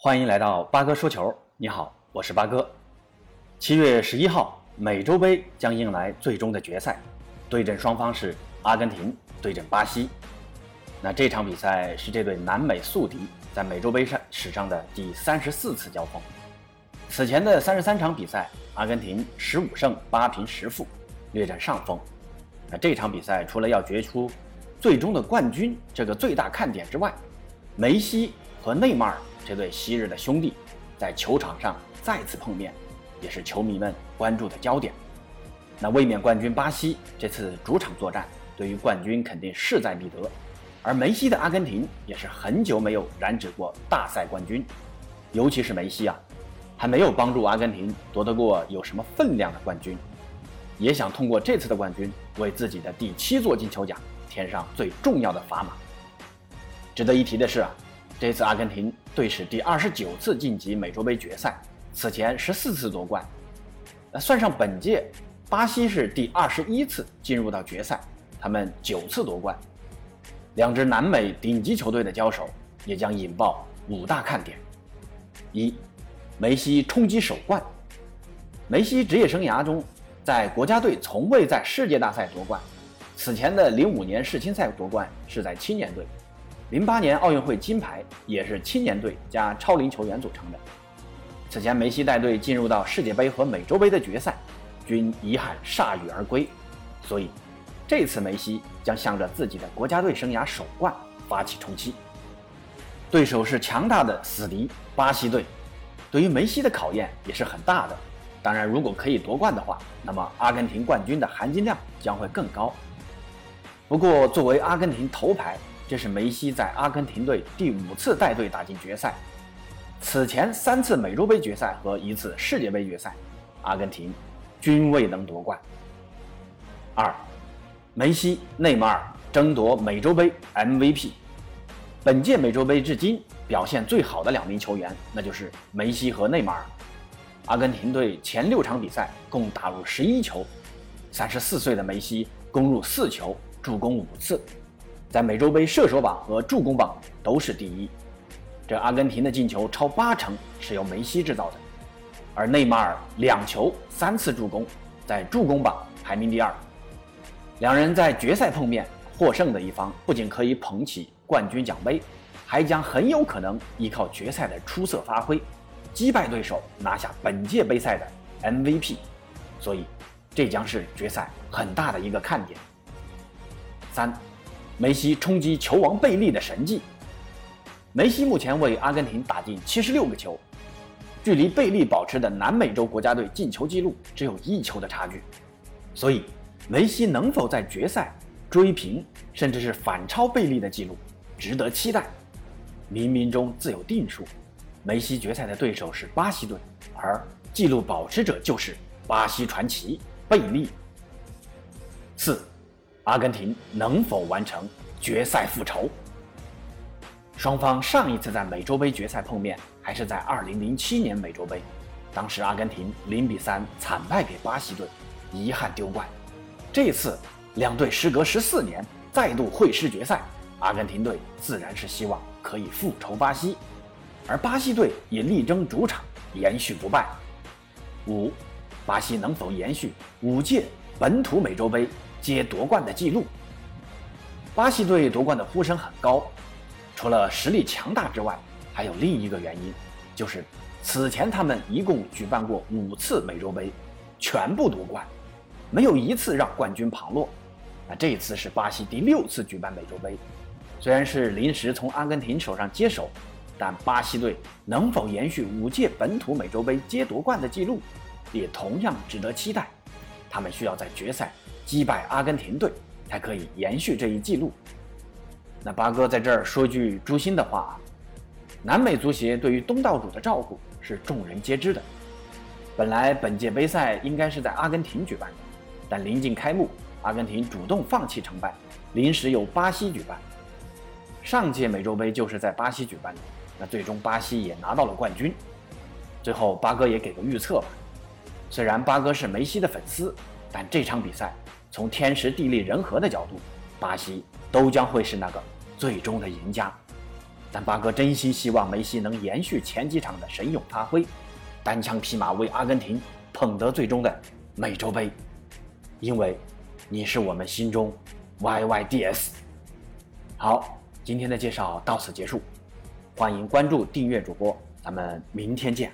欢迎来到八哥说球。你好，我是八哥。七月十一号，美洲杯将迎来最终的决赛，对阵双方是阿根廷对阵巴西。那这场比赛是这对南美宿敌在美洲杯上史上的第三十四次交锋。此前的三十三场比赛，阿根廷十五胜八平十负，略占上风。那这场比赛除了要决出最终的冠军这个最大看点之外，梅西和内马尔。这对昔日的兄弟，在球场上再次碰面，也是球迷们关注的焦点。那卫冕冠军巴西这次主场作战，对于冠军肯定势在必得。而梅西的阿根廷也是很久没有染指过大赛冠军，尤其是梅西啊，还没有帮助阿根廷夺得过有什么分量的冠军，也想通过这次的冠军，为自己的第七座金球奖添上最重要的砝码。值得一提的是啊。这次阿根廷队史第二十九次晋级美洲杯决赛，此前十四次夺冠。那算上本届，巴西是第二十一次进入到决赛，他们九次夺冠。两支南美顶级球队的交手，也将引爆五大看点：一、梅西冲击首冠。梅西职业生涯中，在国家队从未在世界大赛夺冠，此前的零五年世青赛夺冠是在青年队。零八年奥运会金牌也是青年队加超龄球员组成的。此前梅西带队进入到世界杯和美洲杯的决赛，均遗憾铩羽而归。所以，这次梅西将向着自己的国家队生涯首冠发起冲击。对手是强大的死敌巴西队，对于梅西的考验也是很大的。当然，如果可以夺冠的话，那么阿根廷冠军的含金量将会更高。不过，作为阿根廷头牌。这是梅西在阿根廷队第五次带队打进决赛，此前三次美洲杯决赛和一次世界杯决赛，阿根廷均未能夺冠。二，梅西、内马尔争夺美洲杯 MVP。本届美洲杯至今表现最好的两名球员，那就是梅西和内马尔。阿根廷队前六场比赛共打入十一球，三十四岁的梅西攻入四球，助攻五次。在美洲杯射手榜和助攻榜都是第一，这阿根廷的进球超八成是由梅西制造的，而内马尔两球三次助攻，在助攻榜排名第二。两人在决赛碰面，获胜的一方不仅可以捧起冠军奖杯，还将很有可能依靠决赛的出色发挥，击败对手拿下本届杯赛的 MVP。所以，这将是决赛很大的一个看点。三。梅西冲击球王贝利的神迹。梅西目前为阿根廷打进七十六个球，距离贝利保持的南美洲国家队进球纪录只有一球的差距。所以，梅西能否在决赛追平甚至是反超贝利的纪录，值得期待。冥冥中自有定数。梅西决赛的对手是巴西队，而纪录保持者就是巴西传奇贝利。四。阿根廷能否完成决赛复仇？双方上一次在美洲杯决赛碰面还是在2007年美洲杯，当时阿根廷0比3惨败给巴西队，遗憾丢冠。这次两队时隔14年再度会师决赛，阿根廷队自然是希望可以复仇巴西，而巴西队也力争主场延续不败。五，巴西能否延续五届本土美洲杯？接夺冠的记录，巴西队夺冠的呼声很高，除了实力强大之外，还有另一个原因，就是此前他们一共举办过五次美洲杯，全部夺冠，没有一次让冠军旁落。那这一次是巴西第六次举办美洲杯，虽然是临时从阿根廷手上接手，但巴西队能否延续五届本土美洲杯接夺冠的记录，也同样值得期待。他们需要在决赛。击败阿根廷队才可以延续这一记录。那八哥在这儿说句诛心的话：南美足协对于东道主的照顾是众人皆知的。本来本届杯赛应该是在阿根廷举办的，但临近开幕，阿根廷主动放弃承办，临时由巴西举办。上届美洲杯就是在巴西举办的，那最终巴西也拿到了冠军。最后八哥也给个预测吧，虽然八哥是梅西的粉丝，但这场比赛。从天时地利人和的角度，巴西都将会是那个最终的赢家。但八哥真心希望梅西能延续前几场的神勇发挥，单枪匹马为阿根廷捧得最终的美洲杯，因为你是我们心中 YYDS。好，今天的介绍到此结束，欢迎关注订阅主播，咱们明天见。